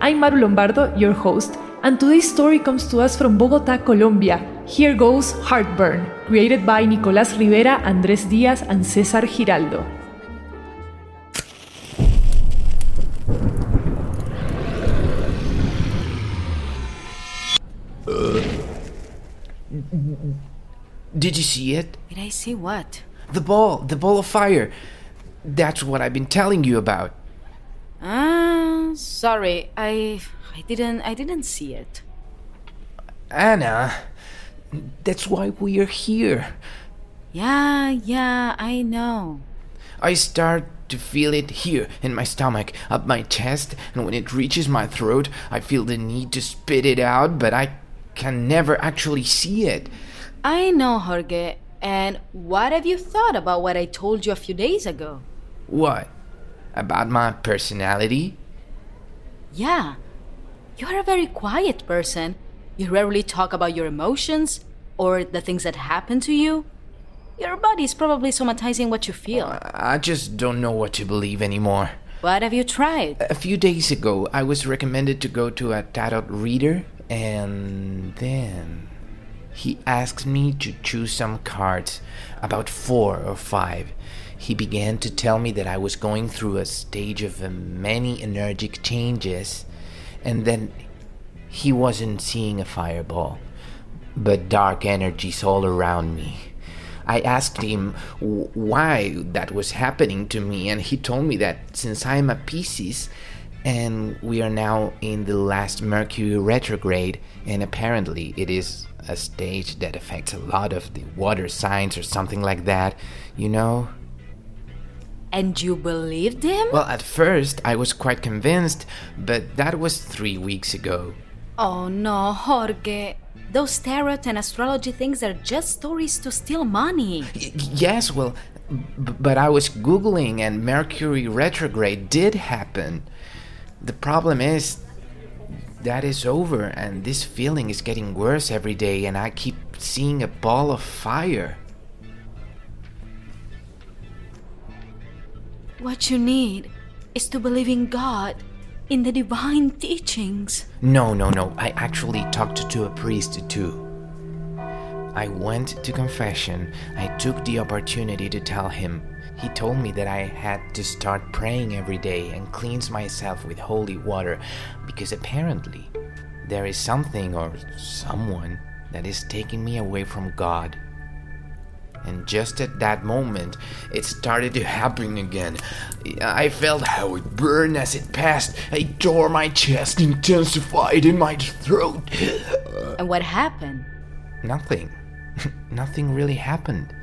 I'm Maru Lombardo, your host, and today's story comes to us from Bogota, Colombia. Here goes Heartburn, created by Nicolás Rivera, Andrés Díaz, and César Giraldo. Did you see it? Did I see what? The ball, the ball of fire. That's what I've been telling you about. Ah, sorry. I I didn't I didn't see it. Anna, that's why we are here. Yeah, yeah, I know. I start to feel it here in my stomach, up my chest, and when it reaches my throat, I feel the need to spit it out, but I can never actually see it. I know, Jorge. And what have you thought about what I told you a few days ago? What? About my personality? Yeah. You're a very quiet person. You rarely talk about your emotions or the things that happen to you. Your body is probably somatizing what you feel. I just don't know what to believe anymore. What have you tried? A few days ago, I was recommended to go to a tarot reader, and then he asked me to choose some cards, about four or five. He began to tell me that I was going through a stage of many energetic changes, and then he wasn't seeing a fireball, but dark energies all around me. I asked him why that was happening to me, and he told me that since I'm a Pisces, and we are now in the last Mercury retrograde, and apparently it is a stage that affects a lot of the water signs or something like that, you know? And you believed him? Well, at first I was quite convinced, but that was three weeks ago. Oh no, Jorge. Those tarot and astrology things are just stories to steal money. Y- yes, well, b- but I was Googling and Mercury retrograde did happen. The problem is that is over, and this feeling is getting worse every day, and I keep seeing a ball of fire. What you need is to believe in God, in the divine teachings. No, no, no. I actually talked to a priest too. I went to confession. I took the opportunity to tell him. He told me that I had to start praying every day and cleanse myself with holy water because apparently there is something or someone that is taking me away from God. And just at that moment, it started to happen again. I felt how it burned as it passed. I tore my chest, intensified in my throat. And what happened? Nothing. Nothing really happened.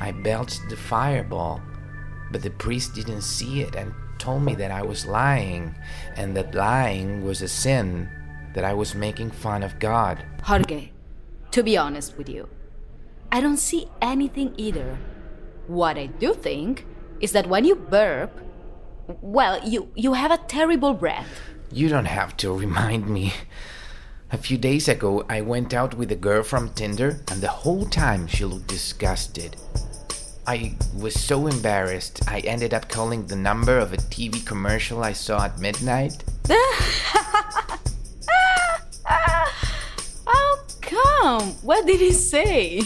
I belched the fireball, but the priest didn't see it and told me that I was lying, and that lying was a sin, that I was making fun of God. Jorge, to be honest with you, I don't see anything either. What I do think is that when you burp, well, you, you have a terrible breath. You don't have to remind me. A few days ago, I went out with a girl from Tinder, and the whole time she looked disgusted. I was so embarrassed, I ended up calling the number of a TV commercial I saw at midnight. Oh, come! What did he say?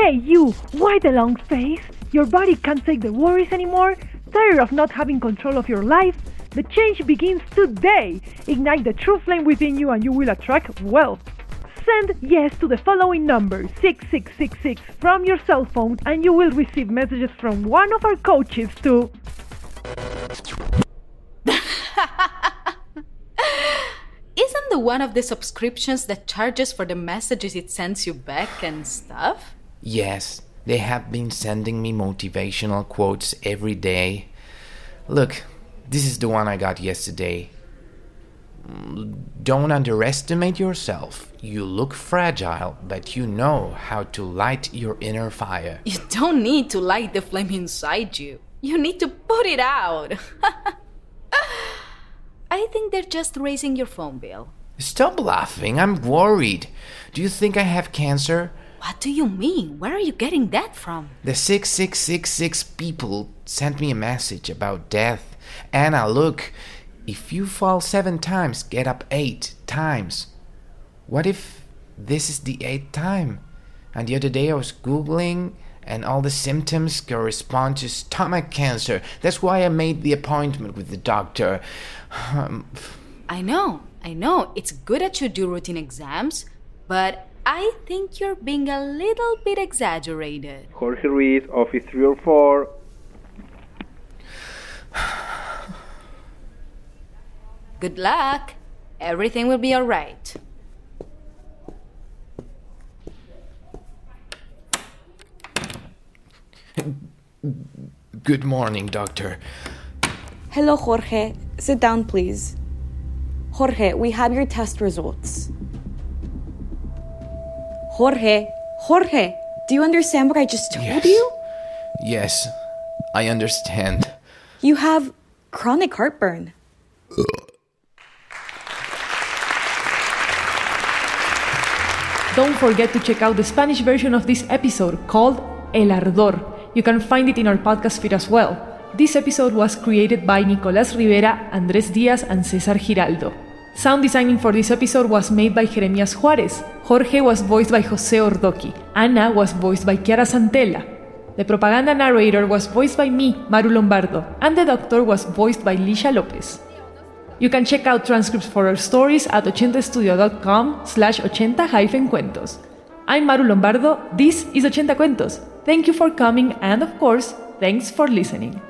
Hey, you! Why the long face? Your body can't take the worries anymore? Tired of not having control of your life? The change begins today! Ignite the true flame within you and you will attract wealth. Send yes to the following number 6666 from your cell phone and you will receive messages from one of our coaches to Isn't the one of the subscriptions that charges for the messages it sends you back and stuff? Yes, they have been sending me motivational quotes every day. Look, this is the one I got yesterday. Don't underestimate yourself. You look fragile, but you know how to light your inner fire. You don't need to light the flame inside you. You need to put it out. I think they're just raising your phone bill. Stop laughing, I'm worried. Do you think I have cancer? What do you mean? Where are you getting that from? The 6666 people sent me a message about death. Anna, look, if you fall seven times, get up eight times. What if this is the eighth time? And the other day I was Googling and all the symptoms correspond to stomach cancer. That's why I made the appointment with the doctor. Um, I know, I know. It's good that you do routine exams, but I think you're being a little bit exaggerated. Jorge Ruiz, Office 304. Good luck. Everything will be alright. good morning, doctor. Hello, Jorge. Sit down, please. Jorge, we have your test results. Jorge, Jorge, do you understand what I just told Yes. you? Yes, I understand. You have chronic heartburn. Don't forget to check out the Spanish version of this episode called El Ardor. You can find it in our podcast feed as well. This episode was created by Nicolás Rivera, Andrés Díaz, and Cesar Giraldo. Sound designing for this episode was made by Jeremias Juárez. Jorge was voiced by José Ordoqui. Ana was voiced by Chiara Santella. The propaganda narrator was voiced by me, Maru Lombardo, and the doctor was voiced by Lisha Lopez. You can check out transcripts for our stories at 80estudio.com slash 80-cuentos. I'm Maru Lombardo, this is 80 Cuentos. Thank you for coming and of course, thanks for listening.